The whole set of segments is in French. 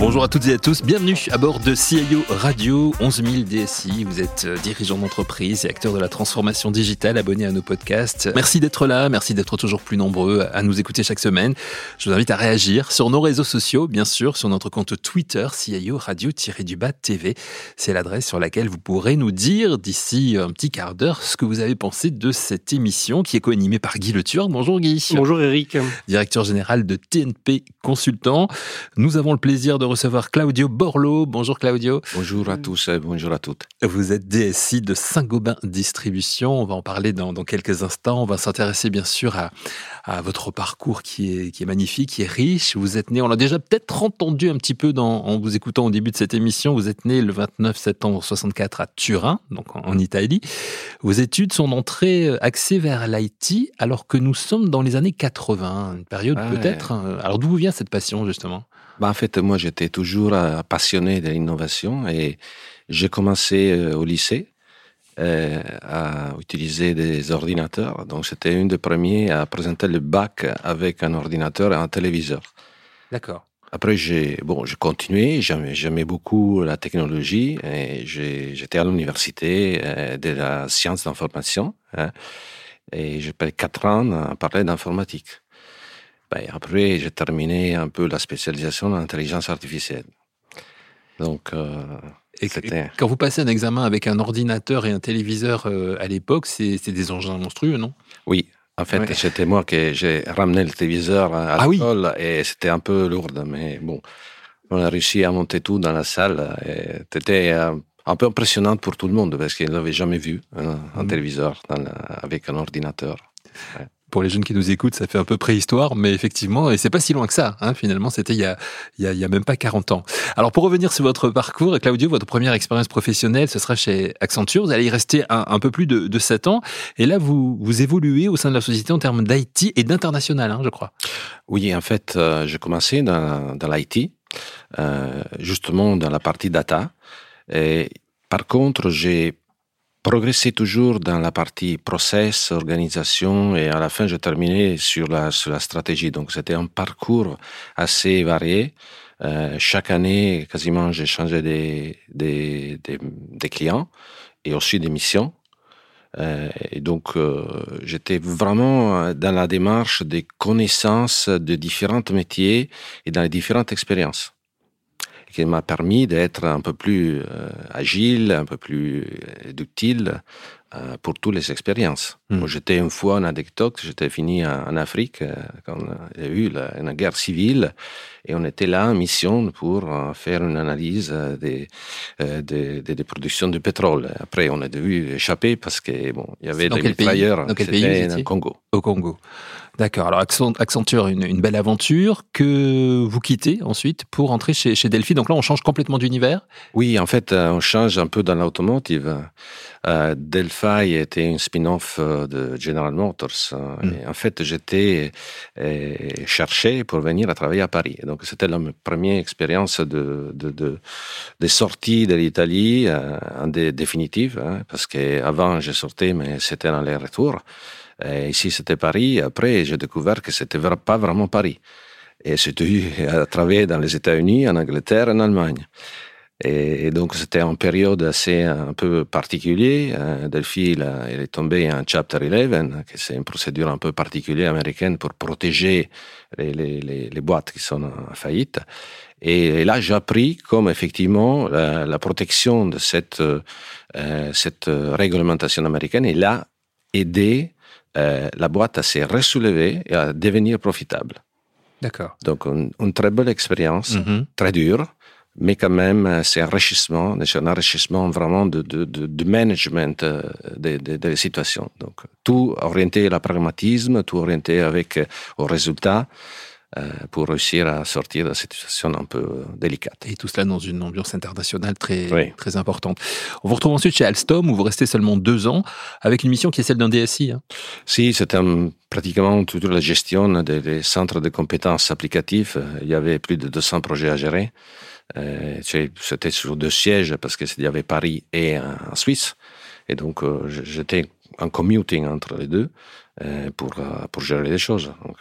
Bonjour à toutes et à tous, bienvenue à bord de CIO Radio 11000 DSI. Vous êtes euh, dirigeant d'entreprise et acteur de la transformation digitale, abonné à nos podcasts. Merci d'être là, merci d'être toujours plus nombreux à nous écouter chaque semaine. Je vous invite à réagir sur nos réseaux sociaux, bien sûr, sur notre compte Twitter, CIO Radio-du-Bas TV. C'est l'adresse sur laquelle vous pourrez nous dire d'ici un petit quart d'heure ce que vous avez pensé de cette émission qui est co-animée par Guy Le Tueur. Bonjour Guy. Bonjour Eric. Directeur général de TNP Consultant. Nous avons le plaisir de recevoir Claudio Borlo. Bonjour Claudio. Bonjour à tous et bonjour à toutes. Vous êtes DSI de Saint-Gobain Distribution. On va en parler dans, quelques instants. On va s'intéresser bien sûr à, votre parcours qui est, qui est magnifique, qui est riche. Vous êtes né, on l'a déjà peut-être entendu un petit peu dans, en vous écoutant au début de cette émission. Vous êtes né le 29 septembre 64 à Turin, donc en, Italie. Vos études sont d'entrée euh, axées vers l'IT alors que nous sommes dans les années 80, une période ah peut-être. Hein. Alors d'où vient cette passion justement? Bah, en fait, moi, j'étais toujours euh, passionné de l'innovation et j'ai commencé euh, au lycée euh, à utiliser des ordinateurs. Donc, j'étais un des premiers à présenter le bac avec un ordinateur et un téléviseur. D'accord. Après, j'ai bon, j'ai continué. J'aimais beaucoup la technologie et j'étais à l'université de la science d'information hein, et j'ai passé quatre ans à parler d'informatique. Ben, après, j'ai terminé un peu la spécialisation en intelligence artificielle. Donc, euh, quand vous passez un examen avec un ordinateur et un téléviseur euh, à l'époque, c'est des engins monstrueux, non? Oui. En fait, c'était moi qui j'ai ramené le téléviseur à ah l'école et c'était un peu lourd, mais bon, on a réussi à monter tout dans la salle. C'était euh, un peu impressionnant pour tout le monde parce qu'il n'avait jamais vu un, mmh. téléviseur avec un ordinateur pour les jeunes qui nous écoutent, ça fait un peu préhistoire, mais effectivement, et c'est pas si loin que ça. Hein, finalement, c'était il y a, il il y a même pas 40 ans. Alors, pour revenir sur votre parcours, Claudio, votre première expérience professionnelle, ce sera chez Accenture. Vous allez y rester un, un peu plus de, de 7 ans, et là, vous vous évoluez au sein de la société en termes d'IT et d'international, hein, je crois. Oui, en fait, euh, j'ai commencé dans, dans l'IT, euh, justement dans la partie data. Et par contre, j'ai progresser toujours dans la partie process, organisation, et à la fin, je terminais sur la, sur la stratégie. Donc, c'était un parcours assez varié. Euh, chaque année, quasiment, j'ai changé des, des, des, des, clients et aussi des missions. Euh, et donc, euh, j'étais vraiment dans la démarche des connaissances de différents métiers et dans les différentes expériences qui m'a permis d'être un peu plus euh, agile, un peu plus euh, ductile euh, pour toutes les expériences. Hmm. J'étais une fois en anecdote, j'étais fini en, Afrique quand il y a eu la, une guerre civile et on était là en mission pour faire une analyse des, des, des, productions de pétrole. Après, on a dû échapper parce que bon, il y avait des mitrailleurs. Dans quel pays Au Congo. D'accord. Alors Accenture, une, une, belle aventure que vous quittez ensuite pour entrer chez, chez Delphi. Donc là, on change complètement d'univers. Oui, en fait, euh, on change un peu dans l'automotive. Euh, Delphi était une spin-off euh, de General Motors. Hein. Et en fait, j'étais cherché pour venir à travailler à Paris. donc, c'était la première expérience de, de, de, de sortie de l'Italie, en définitive, hein, parce qu'avant, j'ai sorti, mais c'était dans les retours. Ici, c'était Paris. Après, j'ai découvert que c'était pas vraiment Paris. Et j'ai à travailler dans les États-Unis, en Angleterre, en Allemagne. Et donc, c'était une période assez un peu particulière. Euh, Delphi, il, est tombé en Chapter 11, qui c'est une procédure un peu particulière américaine pour protéger les, boîtes qui sont en faillite. Et, là, j'ai appris comme effectivement la, protection de cette, euh, cette réglementation américaine, il a aidé euh, la boîte à se ressoulever et à devenir profitable. D'accord. Donc, une, très belle expérience, mm-hmm. très dure, mais quand même, euh, c'est un enrichissement, c'est un enrichissement vraiment de, de, de, management euh, des de, situations. Donc, tout orienté à la pragmatisme, tout orienté avec au résultat. Pour réussir à sortir de cette situation un peu délicate. Et tout cela dans une ambiance internationale très, très importante. On vous retrouve ensuite chez Alstom, où vous restez seulement deux ans, avec une mission qui est celle d'un DSI. Hein. Si, c'était pratiquement toute la gestion des, centres de compétences applicatives. Il y avait plus de 200 projets à gérer. C'était sur deux sièges parce qu'il y avait Paris et en Suisse. Et donc, j'étais en commuting entre les deux pour, pour gérer les choses. Donc,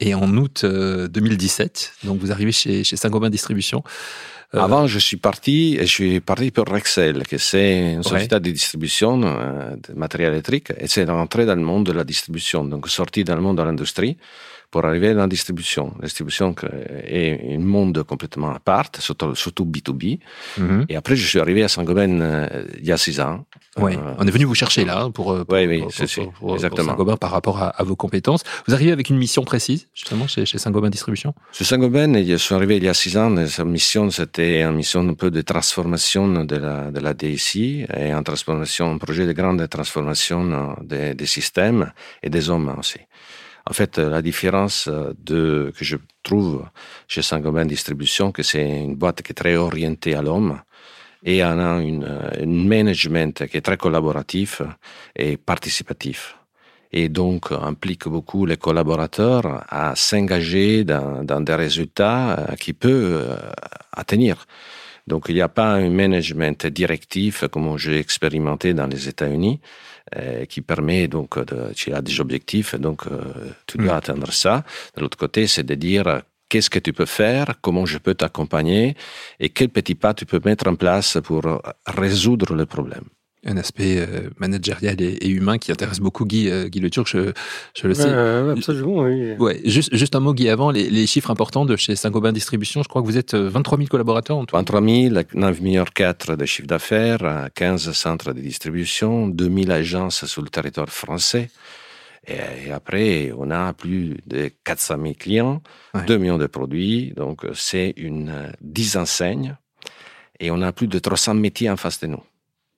et en août 2017, donc vous arrivez chez, chez Saint-Gobain Distribution. Euh, Avant, je suis parti, je suis parti pour Rexel, qui c'est une société de distribution euh, de matériel électrique, et c'est rentré dans le monde de la distribution, donc sorti dans le monde de l'industrie pour arriver dans la distribution. La distribution est un monde complètement à part, surtout, surtout B2B. Mhm. Et après, je suis arrivé à Saint-Gobain euh, il y a six ans. Ouais. Euh, On est venu vous chercher là pour, pour, oui, oui, c'est exactement. Saint-Gobain par rapport à, vos compétences. Vous arrivez avec une mission précise, justement, chez, chez Saint-Gobain Distribution? Chez Saint-Gobain, je suis arrivé il y a six ans. Et sa mission, c'était une mission un peu de transformation de la, de la DSI et en transformation, un projet de grande transformation des, des systèmes et des hommes aussi. En fait, la différence euh, que je trouve chez Saint-Gobain Distribution, que c'est une boîte qui est très orientée à l'homme et on a un management qui est très collaboratif et participatif et donc implique beaucoup les collaborateurs à s'engager dans, des résultats euh, qui peuvent euh, atteindre. Donc il n'y a pas un management directif comme j'ai expérimenté dans les États-Unis, euh, qui permet donc de, tu as des objectifs, donc euh, tu dois mm. atteindre ça. De l'autre côté, c'est de dire qu'est-ce que tu peux faire, comment je peux t'accompagner et quels petits pas tu peux mettre en place pour résoudre le problème un aspect euh, managérial et, humain qui intéresse beaucoup Guy, euh, Guy Le Turc, je, je le sais. absolument, oui. Ouais, juste, juste un mot, Guy, avant, les, les chiffres importants de chez Saint-Gobain Distribution, je crois que vous êtes 23 euh, 000 collaborateurs en tout. 23 000, 9 millions 4 de chiffre d'affaires, 15 centres de distribution, 2000 agences sur le territoire français. Et après, on a plus de 400 000 clients, 2 millions de produits, donc c'est une 10 enseignes, et on a plus de 300 métiers en face de nous.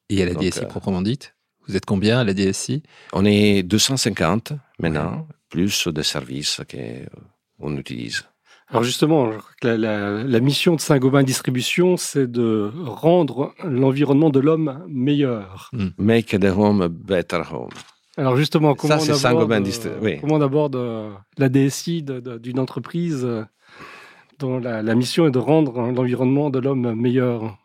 Et à la DSI euh, proprement dite Vous êtes combien à la DSI On est 250 maintenant, plus des services qu'on utilise. Alors justement, la, la, mission de Saint-Gobain Distribution, c'est de rendre l'environnement de l'homme meilleur. Hmm. Make the home a better home. Alors justement, comment, on, comment on aborde euh, la DSI d'une entreprise dont la, mission est de rendre l'environnement de l'homme meilleur?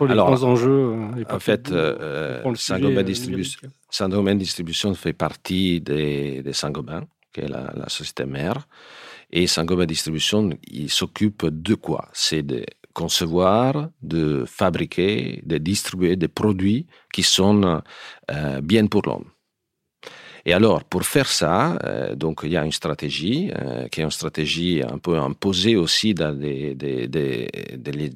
Les Alors, grands enjeux euh, En fait, euh, Saint-Gobain Distribution, Saint Distribution fait partie des, des Saint-Gobain, qui est la, la, société mère. Et Saint-Gobain Distribution, il s'occupe de quoi? C'est de concevoir, de fabriquer, de distribuer des produits qui sont euh, bien pour l'homme. Et alors, pour faire ça, euh, donc il y a une stratégie euh, qui est une stratégie un peu imposée aussi dans des, des, des,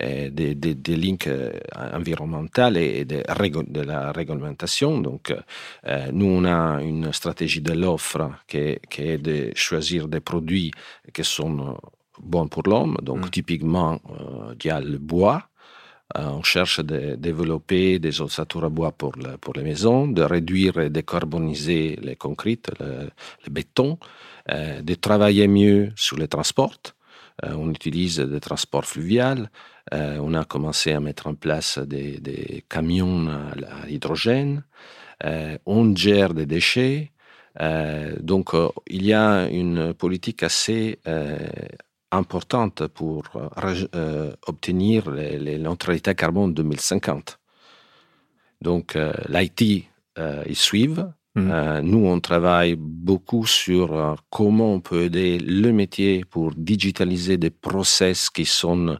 des euh, des, des, links euh, environnementaux et de, de la réglementation. Donc, euh, nous, on a une stratégie de l'offre qui, qui, est de choisir des produits qui sont bons pour l'homme. Donc, mm. typiquement, il y a le bois. on cherche de développer des ossature à bois pour, le, pour les maisons, de réduire et décarboniser les concrètes, le, le béton, de travailler mieux sur les transports. On utilise des transports fluviaux, euh, on a commencé à mettre en place des, camions à, l'hydrogène. Euh, on gère des déchets. Euh, donc, il y a une politique assez importante pour obtenir les, les neutralités carbone 2050. Donc, l'IT, ils suivent. Mmh. nous, on travaille beaucoup sur comment on peut aider le métier pour digitaliser des process qui sont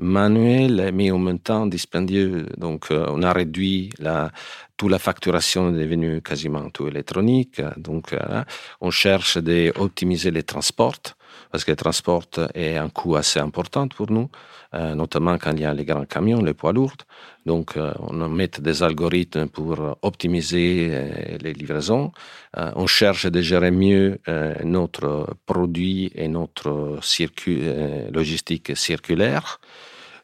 manuel, mais en même temps dispendieux. Donc, euh, on a réduit la, toute la facturation est devenue quasiment tout électronique. Donc, euh, on cherche d'optimiser les transports parce que le transport est un coût assez important pour nous, euh, notamment quand il y a les grands camions, les poids lourds. Donc, on met des algorithmes pour optimiser les livraisons. on cherche de gérer mieux notre produit et notre logistique circulaire.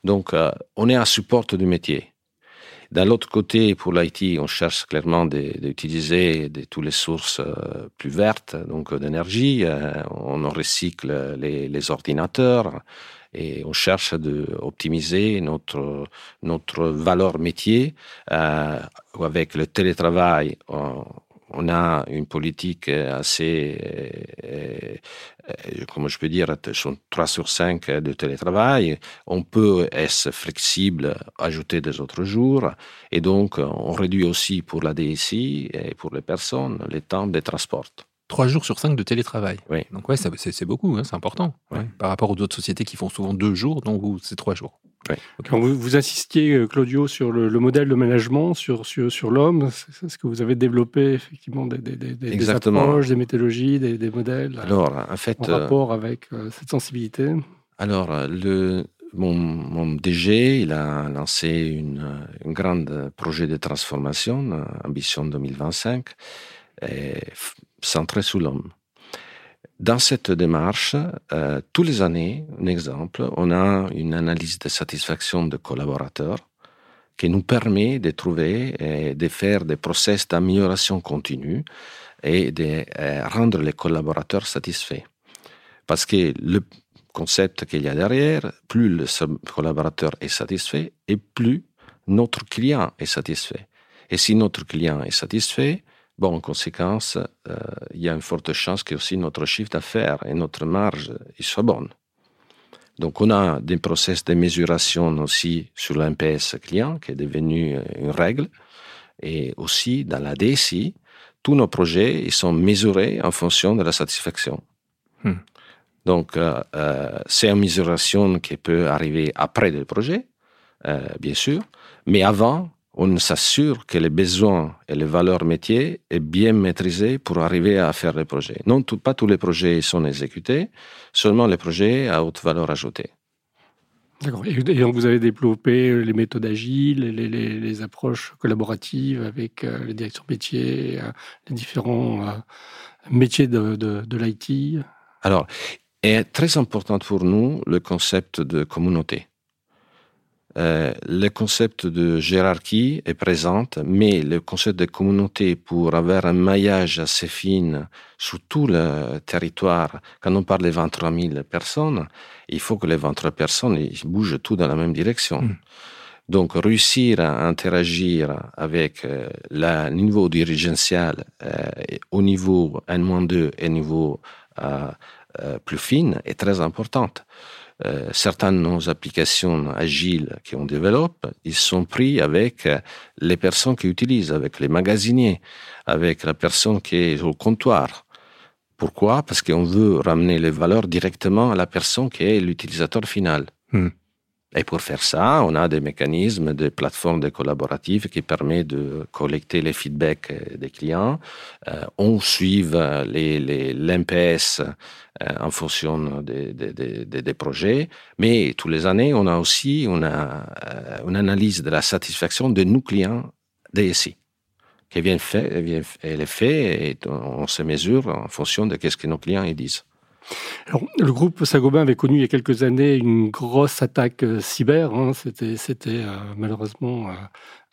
Donc, euh, on est un support du métier. D'un l'autre côté, pour l'IT, on cherche clairement d'utiliser toutes les sources euh, plus vertes, donc d'énergie. on recycle les, ordinateurs et on cherche d'optimiser notre, notre valeur métier avec le télétravail. On a une politique assez, euh, euh, comment je peux dire, 3 sur 5 de télétravail. On peut être flexible, ajouter des autres jours. Et donc, on réduit aussi pour la DSI et pour les personnes les temps de transport. 3 jours sur 5 de télétravail. Oui. Donc, ouais, c'est beaucoup, hein, c'est important. Par rapport aux autres sociétés qui font souvent 2 jours, donc c'est 3 jours. Vous, vous, insistiez, euh, Claudio, sur le, modèle de management, sur, sur, sur l'homme. Est-ce que vous avez développé effectivement des, des, des, des approches, des méthodologies, des, modèles alors, en, fait, en rapport avec euh, cette sensibilité? Alors, le, mon, mon, DG, il a lancé une, un grand projet de transformation, Ambition 2025, centré sur l'homme. Dans cette démarche, euh, tous les années, un exemple, on a une analyse de satisfaction de collaborateurs qui nous permet de trouver et de faire des process d'amélioration continue et de euh, rendre les collaborateurs satisfaits. Parce que le concept qu'il y a derrière, plus le collaborateur est satisfait et plus notre client est satisfait. Et si notre client est satisfait, Bon, en conséquence, euh, il y a une forte chance que aussi notre chiffre d'affaires et notre marge soient bonnes. Donc, on a des process de mesuration aussi sur l'NPS client qui est devenu euh, une règle. Et aussi, dans la DSI, tous nos projets ils sont mesurés en fonction de la satisfaction. Hmm. Donc, euh, c'est une mesuration qui peut arriver après le projet, bien sûr, mais avant, on s'assure que les besoins et les valeurs métiers est bien maîtrisés pour arriver à faire les projets. Non, pas tous les projets sont exécutés, seulement les projets à haute valeur ajoutée. D'accord. Et, donc vous avez développé les méthodes agiles, les, approches collaboratives avec euh, les directions métiers, euh, les différents euh, métiers de, de l'IT. Alors, est très important pour nous le concept de communauté. Euh, le concept de hiérarchie est présent, mais le concept de communauté pour avoir un maillage assez fin sur tout le territoire, quand on parle de 23 000 personnes, il faut que les 23 personnes ils bougent tout dans la même direction. Hmm. Donc, réussir à interagir avec euh, le niveau dirigentiel euh, au niveau N-2 et au niveau plus fin est très importante. Euh, certaines de nos applications agiles qu'on développe, ils sont pris avec euh, les personnes qui utilisent, avec les magasiniers, avec la personne qui est au comptoir. Pourquoi? Parce qu'on veut ramener les valeurs directement à la personne qui est l'utilisateur final. Hmm. Et pour faire ça, on a des mécanismes de plateformes de collaboratives qui permettent de collecter les feedbacks euh, des clients. Euh, on suit l'MPS euh, en fonction des, des, des, projets, mais tous les années, on a aussi une analyse de la satisfaction de nos clients DSI qui vient fait, elle est faite et on se mesure en fonction de ce que nos clients disent. Alors, le groupe Sagoban avait connu il y a quelques années une grosse attaque euh, cyber. Hein. C'était, c'était euh, malheureusement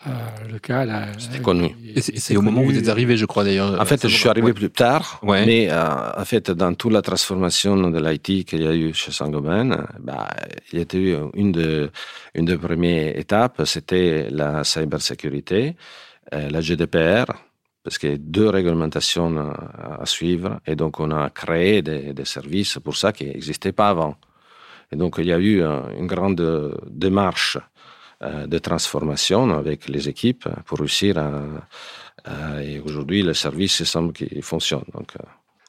euh, le cas. C'était connu. c'est, au moment où vous êtes arrivé, je crois d'ailleurs. En fait, je suis arrivé plus tard, mais en fait, dans toute la transformation de l'IT qu'il y a eu chez Saint-Gobain, bah, il y a eu une de, une des premières étapes, c'était la cybersécurité, la GDPR parce qu'il y a deux réglementations à, suivre et donc on a créé des, services pour ça qui n'existaient pas avant. Et donc il y a eu une grande démarche euh, de transformation avec les équipes pour réussir à, et aujourd'hui le service semble qu'il fonctionne. Euh,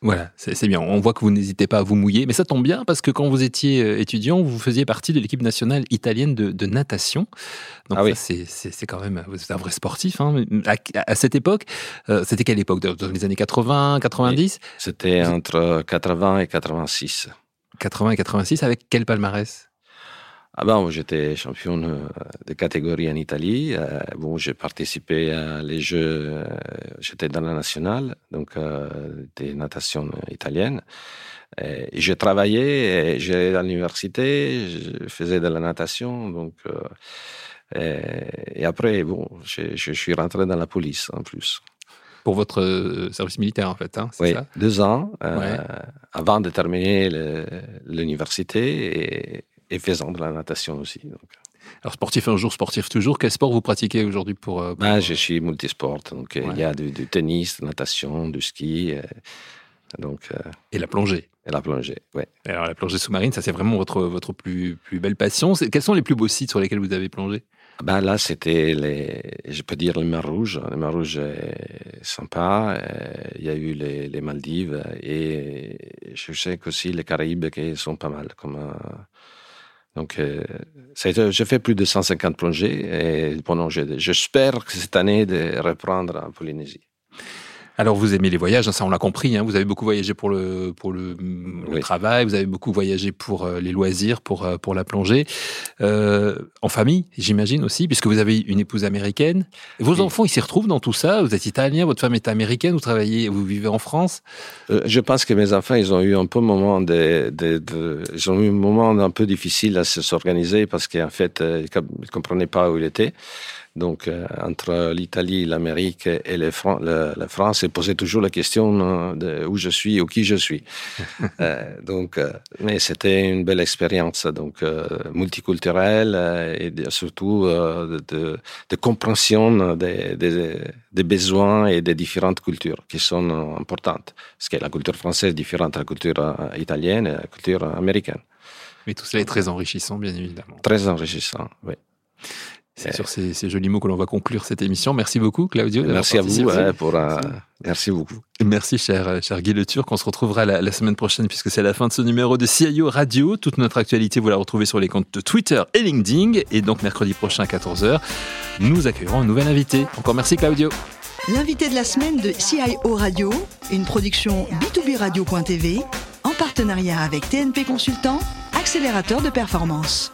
voilà, c'est bien. On voit que vous n'hésitez pas à vous mouiller, mais ça tombe bien parce que quand vous étiez euh, étudiant, vous faisiez partie de l'équipe nationale italienne de, natation. Donc ah oui. c'est quand même un vrai sportif. Hein. À, cette époque, euh, c'était quelle époque? Dans les années 80, 90 C'était entre 80 et 86. 80 et 86, avec quel palmarès? Ah ben, j'étais champion euh, de catégorie en Italie. Euh, bon, j'ai participé à les Jeux. Euh, j'étais dans la nationale, donc des natations italiennes. Et j'ai travaillé, j'allais à l'université, je faisais de la natation, donc Et, après, bon, je, suis rentré dans la police en plus. Pour votre service militaire, en fait, hein, oui, ça? deux ans avant de terminer l'université et, et, faisant de la natation aussi. Donc. Alors sportif un jour, sportif toujours. Quel sport vous pratiquez aujourd'hui pour, euh, ben, Je suis multisport. Donc il y a du, tennis, de natation, du ski. donc, et la plongée et la plongée, oui. Alors la plongée sous-marine, ça c'est vraiment votre, votre plus, plus belle passion. Quels sont les plus beaux sites sur lesquels vous avez plongé? Ben là, c'était les, je peux dire les mer Rouge. Les mer Rouge est sympa. Euh, il y a eu les, les Maldives et je sais qu'aussi les Caraïbes qui sont pas mal. Comme, euh, donc, euh, j'ai fait plus de 150 plongées et bon, j'espère que cette année de reprendre en Polynésie. Alors vous aimez les voyages, hein, ça on l'a compris. Hein, vous avez beaucoup voyagé pour le pour le, travail, vous avez beaucoup voyagé pour euh, les loisirs, pour euh, pour la plongée, euh, en famille, j'imagine aussi, puisque vous avez une épouse américaine. Vos enfants, ils s'y retrouvent dans tout ça. Vous êtes italien, votre femme est américaine, vous travaillez, vous vivez en France. je pense que mes enfants, ils ont eu un peu moment de, de, de ils ont eu un moment un peu difficile à s'organiser parce qu'en fait, ils comprenaient pas où ils étaient. Donc, euh, entre l'Italie, l'Amérique et les la France, c'est posé toujours la question euh, de où je suis ou qui je suis. euh, donc, mais c'était une belle expérience, donc multiculturelle et surtout de, de, compréhension des, des, des, besoins et des différentes cultures qui sont importantes. Parce que la culture française est différente de la culture italienne et la culture américaine. Mais tout cela est très enrichissant, bien évidemment. Très enrichissant, oui. C'est sur ces, jolis mots que l'on va conclure cette émission. Merci beaucoup, Claudio. Merci à vous pour. Euh, merci beaucoup. Merci, cher, cher Guy Le Turc. On se retrouvera la, semaine prochaine puisque c'est la fin de ce numéro de CIO Radio. Toute notre actualité, vous la retrouvez sur les comptes de Twitter et LinkedIn. Et donc, mercredi prochain à 14h, nous accueillerons un nouvel invité. Encore merci, Claudio. L'invité de la semaine de CIO Radio, une production B2B Radio.tv en partenariat avec TNP Consultant, accélérateur de performance.